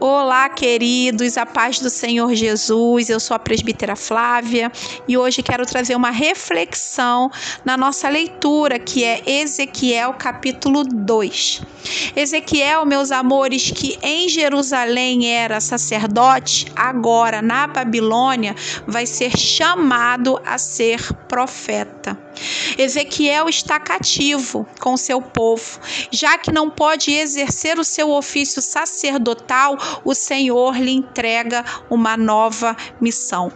Olá, queridos, a paz do Senhor Jesus. Eu sou a presbítera Flávia e hoje quero trazer uma reflexão na nossa leitura, que é Ezequiel capítulo 2. Ezequiel, meus amores, que em Jerusalém era sacerdote, agora na Babilônia vai ser chamado a ser profeta. Ezequiel está cativo com seu povo, já que não pode exercer o seu ofício sacerdotal, o Senhor lhe entrega uma nova missão.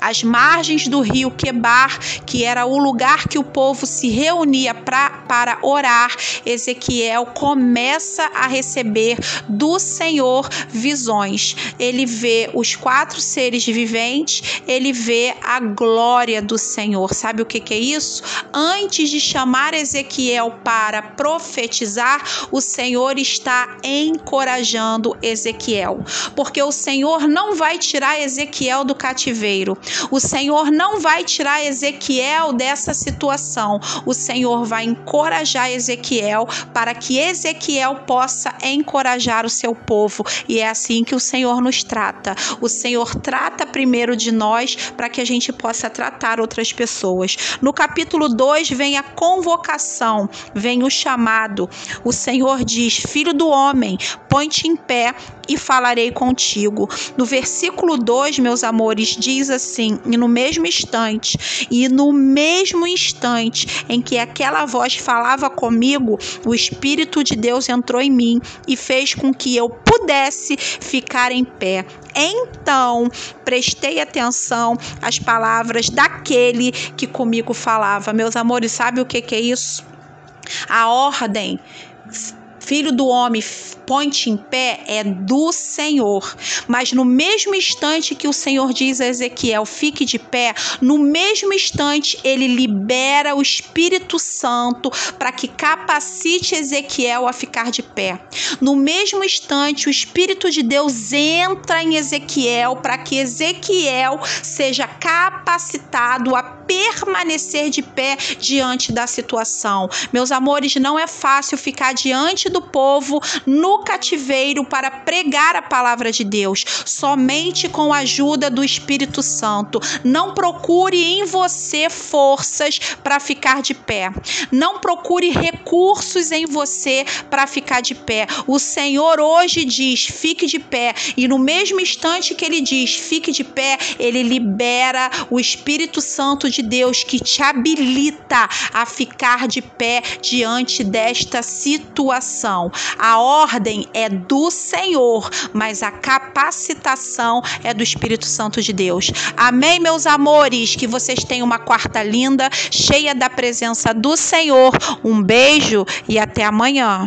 Às margens do rio Quebar, que era o lugar que o povo se reunia pra, para orar, Ezequiel começa a receber do Senhor visões. Ele vê os quatro seres viventes, ele vê a glória do Senhor. Sabe o que, que é isso? Antes de chamar Ezequiel para profetizar, o Senhor está encorajando Ezequiel, porque o Senhor não vai tirar Ezequiel do cativeiro. O Senhor não vai tirar Ezequiel dessa situação. O Senhor vai encorajar Ezequiel para que Ezequiel possa encorajar o seu povo. E é assim que o Senhor nos trata. O Senhor trata primeiro de nós para que a gente possa tratar outras pessoas. No capítulo 2 vem a convocação, vem o chamado. O Senhor diz: Filho do homem, põe-te em pé e falarei contigo. No versículo 2, meus amores, diz assim: E no mesmo instante, e no mesmo instante em que aquela voz falava comigo, o Espírito de Deus entrou em mim e fez com que eu pudesse ficar em pé. Então prestei atenção às palavras daquele que comigo falava. Meus amores, sabe o que, que é isso? A ordem filho do homem, põe-te em pé, é do Senhor. Mas no mesmo instante que o Senhor diz a Ezequiel, fique de pé, no mesmo instante ele libera o Espírito Santo para que capacite Ezequiel a ficar de pé. No mesmo instante, o Espírito de Deus entra em Ezequiel para que Ezequiel seja capacitado a permanecer de pé diante da situação. Meus amores, não é fácil ficar diante do povo no cativeiro para pregar a palavra de Deus, somente com a ajuda do Espírito Santo. Não procure em você forças para ficar de pé. Não procure recursos em você para ficar de pé. O Senhor hoje diz: fique de pé, e no mesmo instante que ele diz: fique de pé, ele libera o Espírito Santo de Deus que te habilita a ficar de pé diante desta situação. A ordem é do Senhor, mas a capacitação é do Espírito Santo de Deus. Amém, meus amores? Que vocês tenham uma quarta linda, cheia da presença do Senhor. Um beijo e até amanhã.